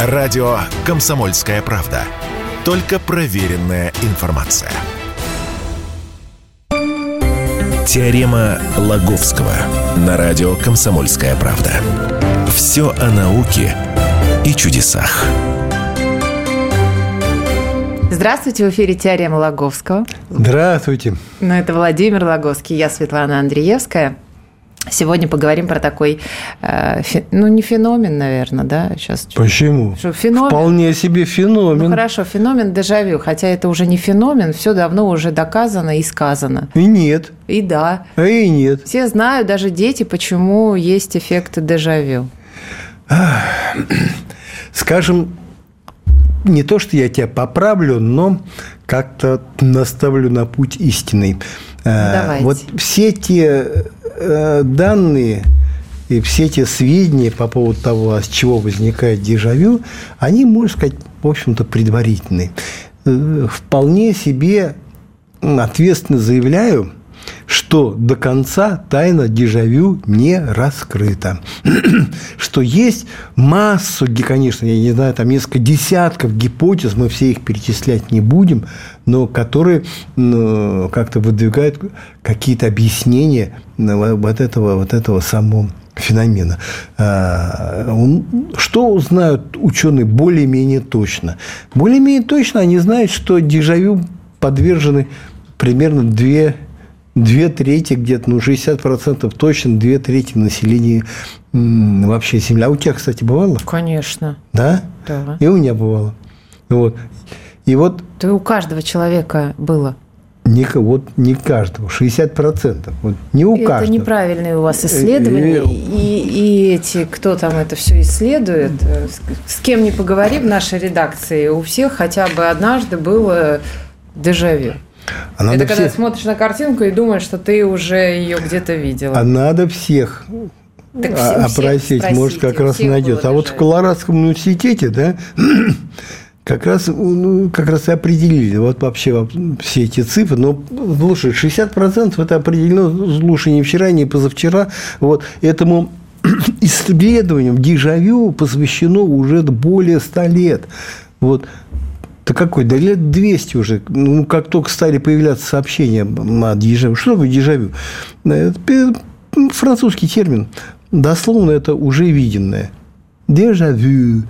Радио «Комсомольская правда». Только проверенная информация. Теорема Лаговского на радио «Комсомольская правда». Все о науке и чудесах. Здравствуйте, в эфире «Теорема Лаговского». Здравствуйте. Ну, это Владимир Лаговский, я Светлана Андреевская. Сегодня поговорим про такой, э, фе, ну, не феномен, наверное, да? Сейчас Почему? Что, феномен? Вполне себе феномен. Ну, хорошо, феномен дежавю, хотя это уже не феномен, все давно уже доказано и сказано. И нет. И да. А и нет. Все знают, даже дети, почему есть эффект дежавю. Скажем, не то, что я тебя поправлю, но как-то наставлю на путь истинный. Э, Давайте. Вот все те э, данные и все те сведения по поводу того, а с чего возникает дежавю, они, можно сказать, в общем-то, предварительные. Э, Вполне себе ответственно заявляю, что до конца тайна дежавю не раскрыта. что есть массу, конечно, я не знаю, там несколько десятков гипотез, мы все их перечислять не будем, но которые ну, как-то выдвигают какие-то объяснения ну, вот этого, вот этого самого феномена. А, Что узнают ученые более-менее точно? Более-менее точно они знают, что дежавю подвержены примерно две, две трети, где-то, ну, 60% точно, две трети населения вообще Земли. А у тебя, кстати, бывало? Конечно. Да? Да. И у меня бывало. Вот. И вот То у каждого человека было. не, вот не каждого, 60%. Вот не у это каждого. неправильные у вас исследования. Э, э, И, и эти, кто там это все исследует, э, с, кем не поговори в нашей редакции, у всех хотя бы однажды было дежавю. А надо, это когда всех, смотришь на картинку и думаешь, что ты уже ее где-то видела. а надо всех Так а- опросить, может, спросите, как у раз найдется. было А вот в. Колорадском университете, да, как раз, ну, как раз и определили вот вообще все эти цифры. Но, слушай, 60% это определено, слушай, не вчера, не позавчера. Вот этому исследованиям дежавю посвящено уже более 100 лет. Вот да какой? Да лет 200 уже. Ну, как только стали появляться сообщения о дежавю. Что такое дежавю? Это французский термин. Дословно это уже виденное. Дежавю.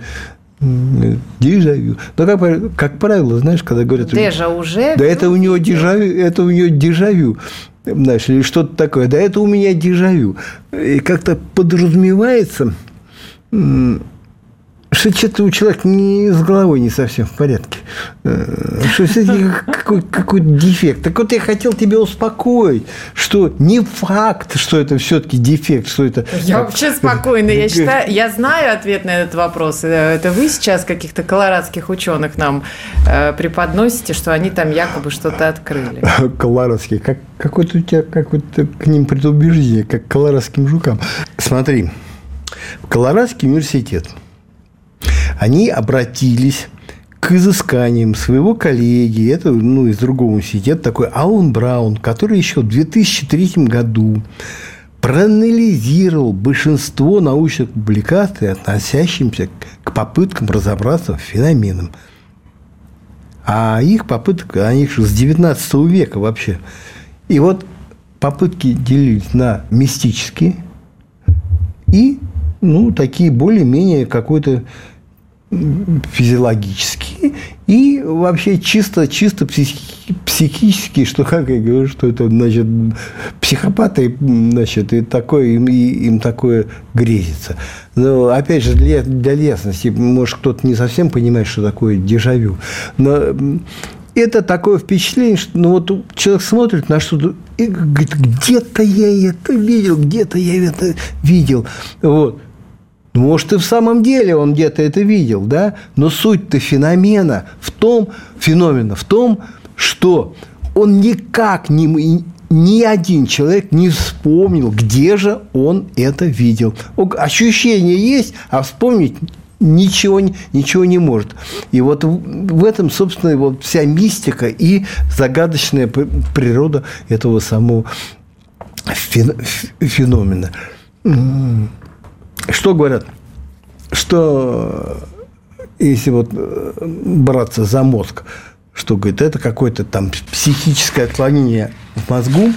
Дежавю. Но, как, как правило, знаешь, когда говорят... Дежа уже. Да это у него дежавю, это у него дежавю, знаешь, или что-то такое. Да это у меня дежавю. И как-то подразумевается, что что-то у человека не с головой не совсем в порядке. Э, Что какой- какой-то дефект. Так вот я хотел тебя успокоить, что не факт, что это все-таки дефект, что это... Я вообще спокойна. Я считаю, я знаю ответ на этот вопрос. Э, Это вы сейчас каких-то колорадских ученых нам э, преподносите, что они там якобы что-то открыли. Колорадский. Как, какое-то у тебя какое-то к ним предубеждение, как к колорадским жукам. Смотри, Колорадский университет они обратились к изысканиям своего коллеги, это ну, из другого университета, такой Алан Браун, который еще в 2003 году проанализировал большинство научных публикаций, относящихся к попыткам разобраться в феноменам. А их попыток, они же с 19 века вообще. И вот попытки делились на мистические и, ну, такие более-менее какой-то физиологические и вообще чисто, чисто психи- психические, что, как я говорю, что это, значит, психопаты, значит, и такое, им, и- им такое грезится. Но, опять же, для, для ясности, может, кто-то не совсем понимает, что такое дежавю, но это такое впечатление, что ну, вот человек смотрит на что-то и говорит, где-то я это видел, где-то я это видел. Вот. Ну, Может, и в самом деле он где-то это видел, да? Но суть-то феномена в том, феномена в том, что он никак не, ни один человек не вспомнил, где же он это видел. Ощущение есть, а вспомнить ничего, ничего не может. И вот в этом, собственно, вот вся мистика и загадочная природа этого самого фен- феномена. Что говорят? Что если вот э, браться за мозг, что, говорит, это какое-то там психическое отклонение в мозгу,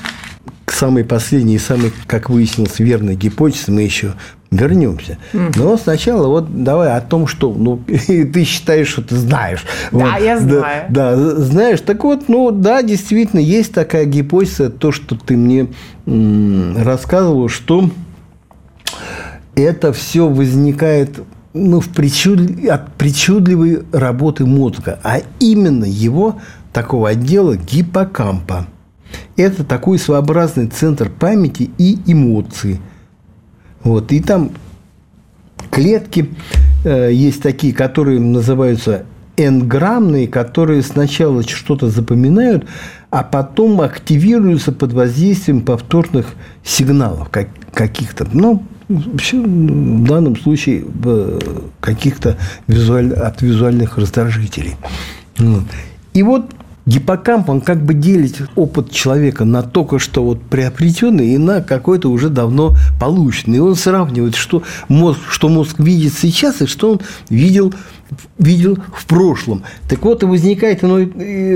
к самой последней и самой, как выяснилось, верной гипотезе мы еще вернемся. Но сначала вот давай о том, что ну, ты считаешь, что ты знаешь. Да, вот, я знаю. Да, да, знаешь. Так вот, ну да, действительно, есть такая гипотеза, то, что ты мне рассказывал, что это все возникает ну, в причуд... от причудливой работы мозга, а именно его такого отдела гиппокампа. Это такой своеобразный центр памяти и эмоций. Вот. И там клетки э, есть такие, которые называются энграммные, которые сначала что-то запоминают, а потом активируются под воздействием повторных сигналов как, каких-то. Ну, в данном случае каких-то визуаль, от визуальных раздражителей. И вот Гиппокамп, он как бы делит опыт человека на только что вот приобретенный и на какой-то уже давно полученный. И он сравнивает, что мозг, что мозг видит сейчас и что он видел, видел в прошлом. Так вот и возникает оно,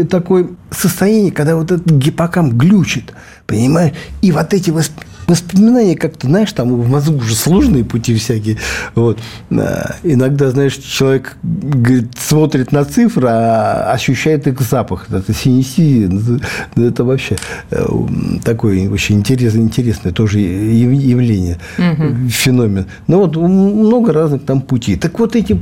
такое состояние, когда вот этот гиппокамп глючит, понимаешь? И вот эти воспоминания воспоминания как-то, знаешь, там в мозгу уже сложные пути всякие. Вот. А, иногда, знаешь, человек говорит, смотрит на цифры, а ощущает их запах. Это синестезия. Ну, это вообще э, такое очень интересное, интересное тоже явление, угу. феномен. Ну, вот много разных там путей. Так вот эти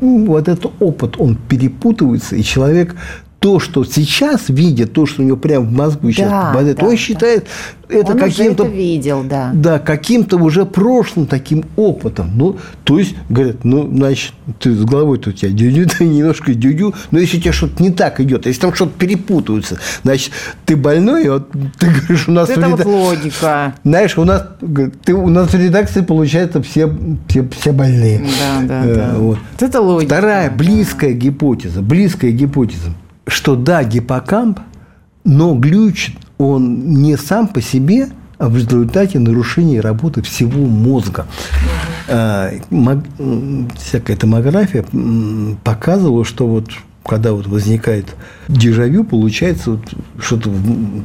вот этот опыт, он перепутывается, и человек то, что сейчас видит, то, что у него прямо в мозгу сейчас да, попадает, да, он да. считает это каким-то... видел, да. Да, каким-то уже прошлым таким опытом. Ну, то есть, говорят, ну, значит, ты с головой-то у тебя дюдю, ты немножко дюдю, но если у тебя что-то не так идет, если там что-то перепутывается, значит, ты больной, вот ты говоришь, у нас... Это реда... вот логика. Знаешь, у нас, ты, у нас в редакции, получается, все, все, все больные. Да, да, э, да. Вот. Это логика. Вторая близкая гипотеза, близкая гипотеза что да, гиппокамп, но глючит он не сам по себе, а в результате нарушения работы всего мозга. А, всякая томография показывала, что вот когда вот возникает дежавю, получается вот что-то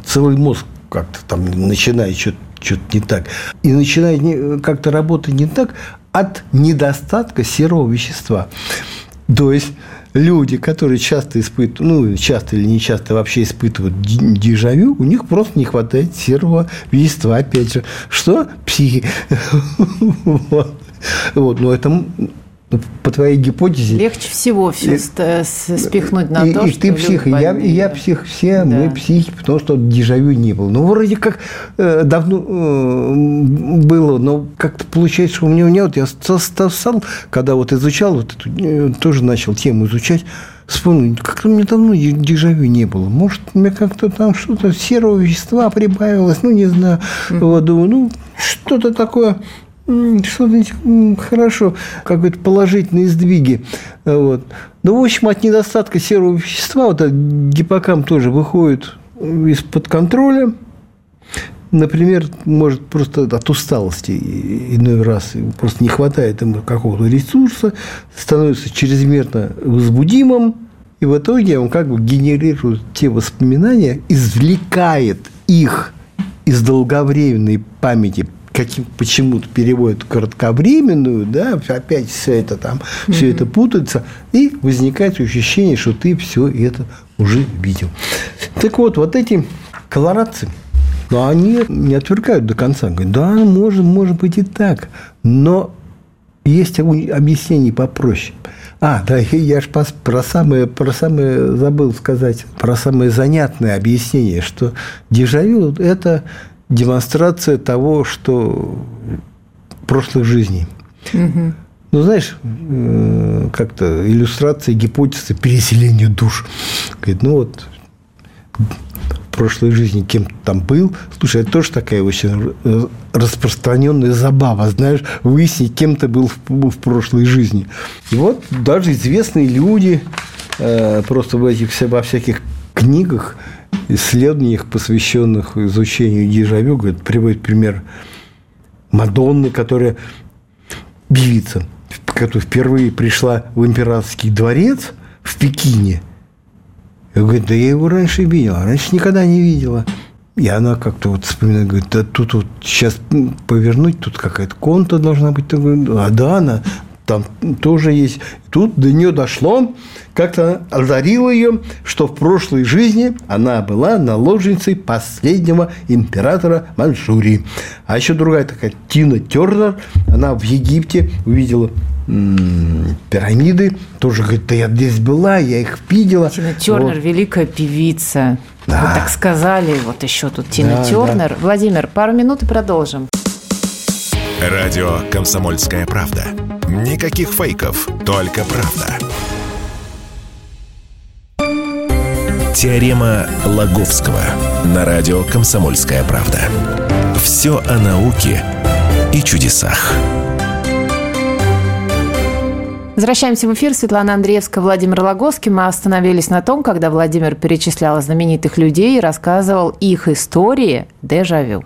целый мозг как-то там начинает что-то что не так. И начинает как-то работать не так от недостатка серого вещества. То есть люди, которые часто испытывают, ну, часто или не часто вообще испытывают дежавю, у них просто не хватает серого вещества, опять же. Что? Психи. Вот, но это по твоей гипотезе... Lегче всего все и, спихнуть на и, то, и что ты псих, и я, и я псих, все да. мы психи, потому что дежавю не было. Ну, вроде как э, давно э, было, но как-то получается, что у меня нет. Я стал, когда вот изучал, вот эту, э, тоже начал тему изучать, вспомнил, как-то мне давно дежавю не было. Может, у меня как-то там что-то серого вещества прибавилось, ну, не знаю. Mm-hmm. Вот, думаю, ну, что-то такое что-то хорошо, какие-то положительные сдвиги. Вот. Ну, в общем, от недостатка серого вещества, вот этот гиппокамп тоже выходит из-под контроля. Например, может просто от усталости иной раз просто не хватает ему какого-то ресурса, становится чрезмерно возбудимым, и в итоге он как бы генерирует те воспоминания, извлекает их из долговременной памяти каким почему-то переводят кратковременную, да, опять все это там, mm-hmm. все это путается, и возникает ощущение, что ты все это уже видел. Так вот, вот эти колорадцы, но они не отвергают до конца. Говорят, да, может, может быть и так, но есть объяснение попроще. А, да, я же про самое, про самое забыл сказать, про самое занятное объяснение, что дежавю – это демонстрация того, что прошлых жизней. Угу. Ну, знаешь, э, как-то иллюстрация гипотезы переселения душ. Говорит, ну вот в прошлой жизни кем-то там был. Слушай, это тоже такая очень распространенная забава, знаешь, выяснить, кем ты был в, в прошлой жизни. И вот даже известные люди э, просто в этих во всяких книгах исследованиях, посвященных изучению дежавю, говорит, приводит пример Мадонны, которая певица, которая впервые пришла в императорский дворец в Пекине. И говорит, да я его раньше видела, раньше никогда не видела. И она как-то вот вспоминает, говорит, да тут вот сейчас повернуть, тут какая-то конта должна быть. А да, она там тоже есть. Тут до нее дошло, как-то озарило ее, что в прошлой жизни она была наложницей последнего императора Маньчжурии. А еще другая такая Тина Тернер, она в Египте увидела пирамиды, тоже говорит, да я здесь была, я их видела. Тина Тернер, вот. великая певица. Да. Вы так сказали, вот еще тут Тина да, Тернер. Да. Владимир, пару минут и продолжим. Радио «Комсомольская правда». Никаких фейков, только правда. Теорема Лаговского на радио «Комсомольская правда». Все о науке и чудесах. Возвращаемся в эфир. Светлана Андреевская, Владимир Логоский. Мы остановились на том, когда Владимир перечислял знаменитых людей и рассказывал их истории дежавю.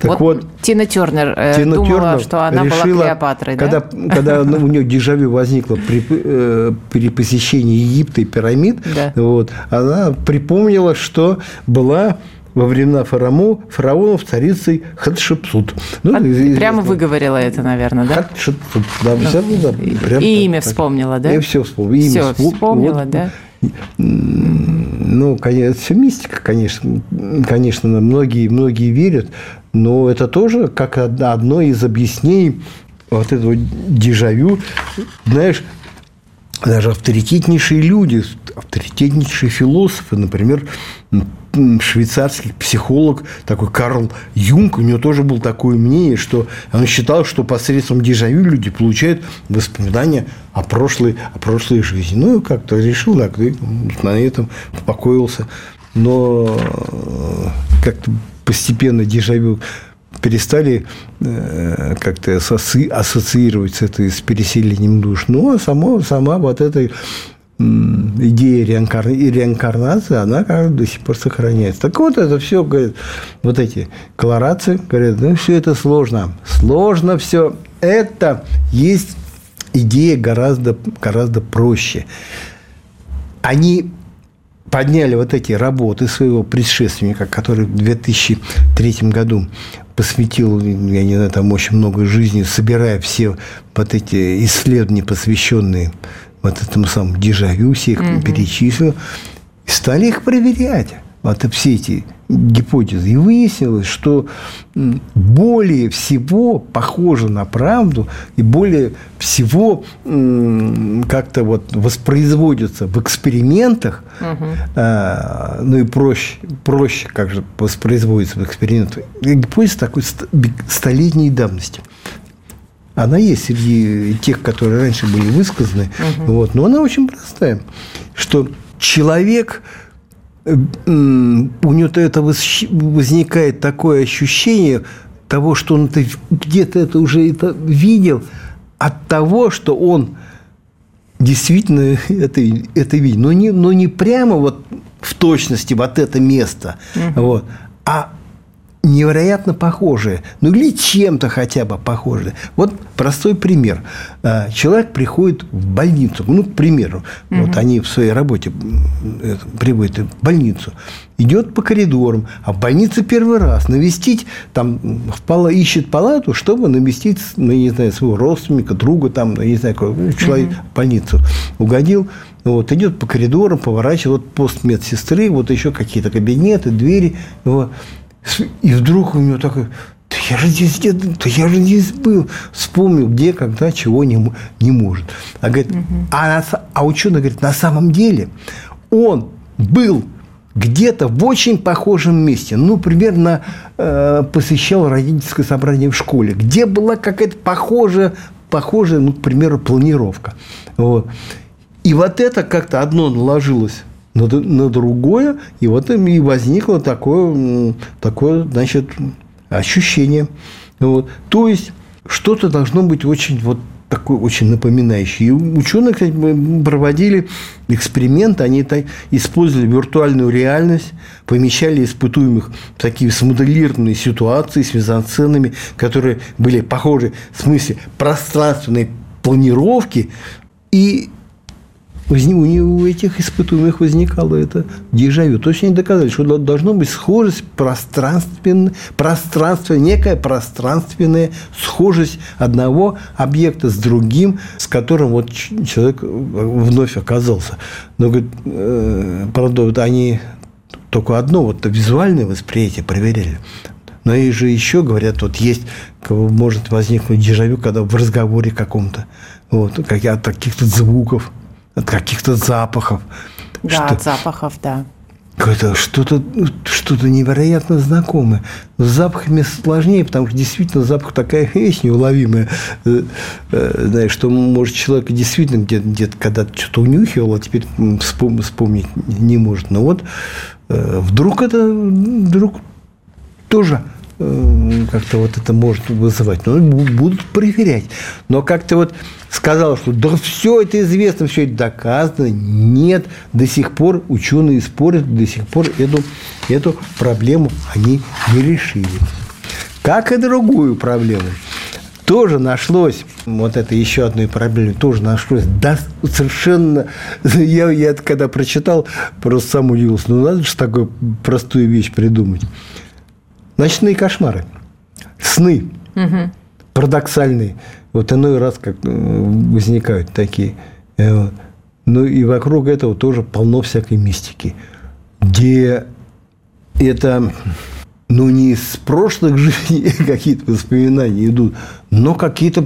Так вот, вот Тина Тернер э, Тина думала, Тернер что она решила, была Клеопатрой, когда, да? Когда ну, у нее дежавю возникло при, э, при посещении Египта и пирамид, да. вот, она припомнила, что была во времена фарамо, фараонов царицей Хатшепсут. Ну, От, прямо выговорила это, наверное, да? Хатшепсут, да, да. Все, да прям и имя так. вспомнила, да? Я все вспомнила. Все вспомнила, вот, да? Ну, конечно, все мистика, конечно, конечно, многие, многие верят, но это тоже как одно из объяснений вот этого дежавю. Знаешь, даже авторитетнейшие люди, авторитетнейшие философы, например, швейцарский психолог, такой Карл Юнг, у него тоже было такое мнение, что он считал, что посредством дежавю люди получают воспоминания о прошлой, о прошлой жизни. Ну, как-то решил, так, и на этом успокоился. Но э, как-то постепенно дежавю перестали э, как-то ассоциировать с этой с переселением душ. Ну, а само, сама вот эта идея реинкар... реинкарнации, она как до сих пор сохраняется. Так вот, это все, говорят, вот эти колорации, говорят, ну, все это сложно. Сложно все. Это есть идея гораздо, гораздо проще. Они подняли вот эти работы своего предшественника, который в 2003 году посвятил, я не знаю, там очень много жизни, собирая все вот эти исследования, посвященные вот этому самому дежавю, всех угу. перечислил, и стали их проверять. Вот все эти гипотезы. И выяснилось, что более всего похоже на правду и более всего как-то вот воспроизводится в экспериментах, угу. а, ну и проще, проще как же воспроизводится в экспериментах. Гипотеза такой столетней давности она есть среди тех, которые раньше были высказаны, угу. вот, но она очень простая, что человек у него-то это возникает такое ощущение того, что он где-то это уже это видел, от того, что он действительно это, это видит. Но не, но не прямо вот в точности вот это место, угу. вот, а невероятно похожие, ну или чем-то хотя бы похожие. Вот простой пример. А, человек приходит в больницу, ну, к примеру, угу. вот они в своей работе приводят в больницу, идет по коридорам, а в больнице первый раз навестить, там, в ищет палату, чтобы навестить, ну, не знаю, своего родственника, друга, там, ну, не знаю, какой человек угу. в больницу угодил, вот, идет по коридорам, поворачивает, вот пост медсестры, вот еще какие-то кабинеты, двери, вот, и вдруг у него такой, да я же здесь, да я же здесь был. Вспомнил, где, когда, чего не, не может. А, говорит, угу. а, а ученый говорит, на самом деле он был где-то в очень похожем месте. Ну, примерно э, посещал родительское собрание в школе, где была какая-то похожая, похожая, ну, к примеру, планировка. Вот. И вот это как-то одно наложилось на, на другое, и вот и возникло такое, такое значит, ощущение. Вот. То есть, что-то должно быть очень вот такой очень напоминающий. И ученые, кстати, проводили эксперименты, они использовали виртуальную реальность, помещали испытуемых в такие смоделированные ситуации с мизансценами, которые были похожи в смысле пространственной планировки. И у этих испытуемых возникало это дежавю. То есть они доказали, что должно быть схожесть пространственная, пространство, некая пространственная схожесть одного объекта с другим, с которым вот человек вновь оказался. Но, говорит, э, правда, вот они только одно, вот визуальное восприятие проверяли. Но и же еще говорят, вот есть, может возникнуть дежавю, когда в разговоре каком-то, вот, как от каких-то звуков, от каких-то запахов. Да, что, от запахов, да. Это что-то что невероятно знакомое. С запахами сложнее, потому что действительно запах такая вещь неуловимая. Э, э, знаешь, что, может, человек действительно где-то где когда-то что-то унюхивал, а теперь вспомнить не может. Но вот э, вдруг это вдруг тоже как-то вот это может вызывать. Но будут проверять. Но как-то вот сказал, что да все это известно, все это доказано. Нет, до сих пор ученые спорят, до сих пор эту, эту проблему они не решили. Как и другую проблему. Тоже нашлось, вот это еще одной проблемой, тоже нашлось, да, совершенно, я, я это когда прочитал, просто сам удивился, ну надо же такую простую вещь придумать. Ночные кошмары, сны, угу. парадоксальные. Вот иной раз как э, возникают такие. Э, ну и вокруг этого тоже полно всякой мистики, где это ну, не из прошлых жизней какие-то воспоминания идут, но какие-то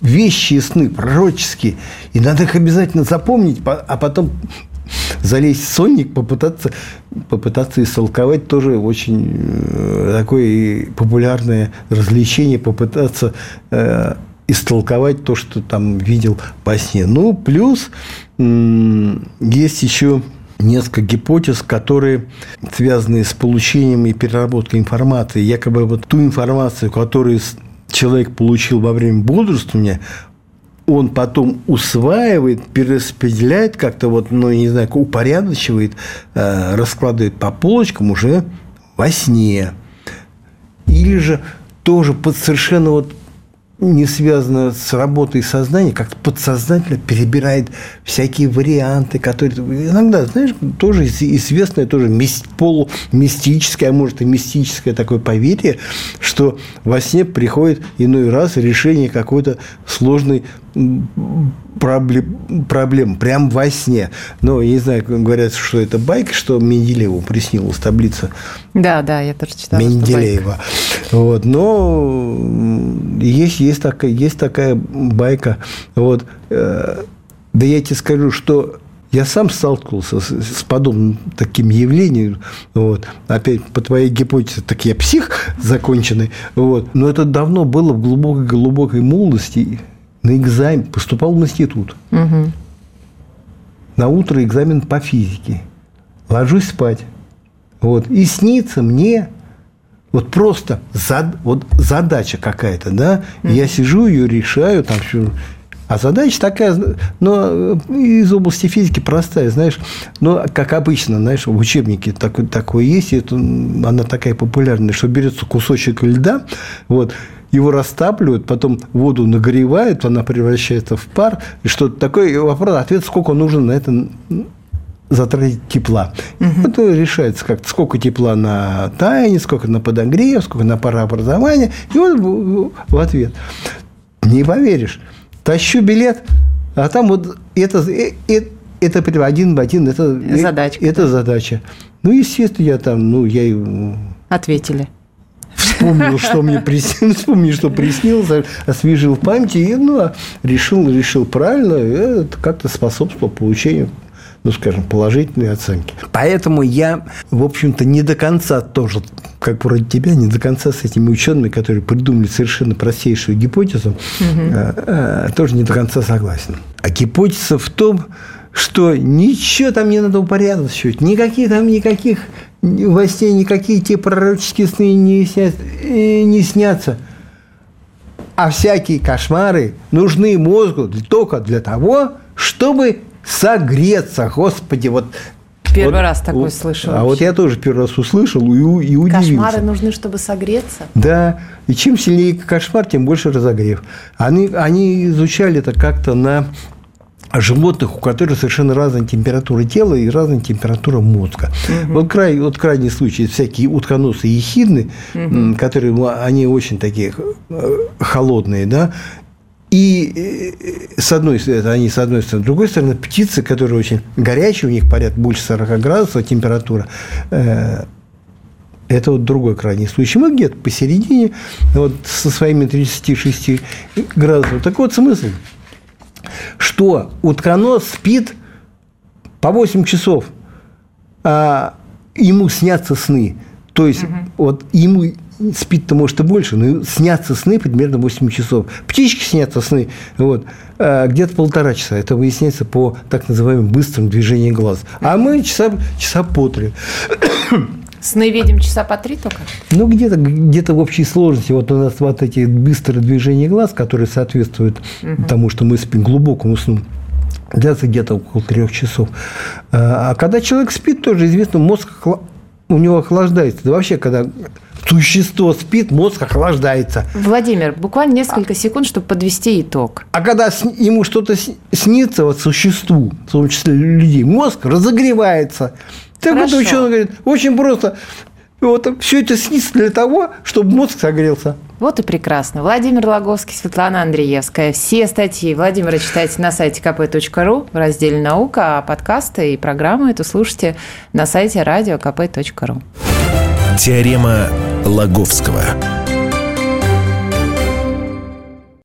вещи и сны пророческие. И надо их обязательно запомнить, а потом залезть в сонник, попытаться, попытаться истолковать тоже очень э, такое популярное развлечение, попытаться э, истолковать то, что там видел по сне. Ну, плюс есть еще несколько гипотез, которые связаны с получением и переработкой информации. Якобы вот ту информацию, которую человек получил во время бодрствования, он потом усваивает, перераспределяет как-то вот, ну, не знаю, упорядочивает, э, раскладывает по полочкам уже во сне. Или же тоже под совершенно вот не связано с работой сознания, как-то подсознательно перебирает всякие варианты, которые иногда, знаешь, тоже известное, тоже полумистическое, а может и мистическое такое поверье, что во сне приходит иной раз решение какой-то сложной проблем, проблем прям во сне. Но я не знаю, говорят, что это байк, что Менделееву приснилась таблица. Да, да, я тоже читала. Менделеева. Вот, но есть, есть, такая, есть такая байка. Вот, э, да я тебе скажу, что я сам сталкивался с, с подобным таким явлением. Вот. Опять по твоей гипотезе, так я псих законченный. Вот. Но это давно было в глубокой-глубокой молодости на экзамен, поступал в институт. Угу. На утро экзамен по физике. Ложусь спать. Вот. И снится мне вот просто зад, вот задача какая-то, да, mm я сижу, ее решаю, там все. А задача такая, но из области физики простая, знаешь, но как обычно, знаешь, в учебнике такое, такое есть, это, она такая популярная, что берется кусочек льда, вот, его растапливают, потом воду нагревают, она превращается в пар, и что-то такое. И вопрос, ответ, сколько нужно на это затратить тепла. Угу. Это решается как-то, сколько тепла на таяние, сколько на подогрев, сколько на парообразование. И вот в ответ. Не поверишь. Тащу билет, а там вот это, это, это один в один, это, Задачка, это да. задача. Ну, естественно, я там, ну, я... Ответили вспомнил, что мне приснилось, вспомнил, что приснилось, освежил в памяти и ну, решил, решил правильно, это как-то способствовало получению ну, скажем, положительные оценки. Поэтому я, в общем-то, не до конца тоже, как вроде тебя, не до конца с этими учеными, которые придумали совершенно простейшую гипотезу, угу. тоже не до конца согласен. А гипотеза в том, что ничего там не надо упорядочивать, никаких там никаких во сне никакие те пророческие сны не, снят, э, не снятся. А всякие кошмары нужны мозгу только для того, чтобы согреться. Господи, вот Первый вот, раз такой слышал. А вот я тоже первый раз услышал и, и удивился. Кошмары нужны, чтобы согреться. Да, и чем сильнее кошмар, тем больше разогрев. Они, они изучали это как-то на животных, у которых совершенно разная температура тела и разная температура мозга. Угу. Вот, край, вот крайний случай, всякие утконосы и ехидны, угу. которые, они очень такие э, холодные, да, и э, с одной стороны, они с одной стороны, с другой стороны, птицы, которые очень горячие, у них порядка больше 40 градусов температура, э, это вот другой крайний случай. Мы где-то посередине, вот со своими 36 градусами. Так вот смысл – что утконос спит по 8 часов, а ему снятся сны. То есть, угу. вот ему спит-то, может, и больше, но снятся сны примерно 8 часов. Птички снятся сны вот, а где-то полтора часа. Это выясняется по так называемым быстрым движениям глаз. А мы часа, часа по три. Сны видим часа по три только? Ну, где-то где в общей сложности. Вот у нас вот эти быстрые движения глаз, которые соответствуют угу. тому, что мы спим глубокому сну длятся где-то около трех часов. А, а когда человек спит, тоже известно, мозг у него охлаждается. Да вообще, когда существо спит, мозг охлаждается. Владимир, буквально несколько секунд, чтобы подвести итог. А когда ему что-то снится, вот существу, в том числе людей, мозг разогревается. Так Хорошо. вот ученый говорит, очень просто. Вот все это снится для того, чтобы мозг согрелся. Вот и прекрасно. Владимир Логовский, Светлана Андреевская. Все статьи Владимира читайте на сайте kp.ru в разделе «Наука», а подкасты и программы эту слушайте на сайте радио kp.ru. Теорема Лаговского.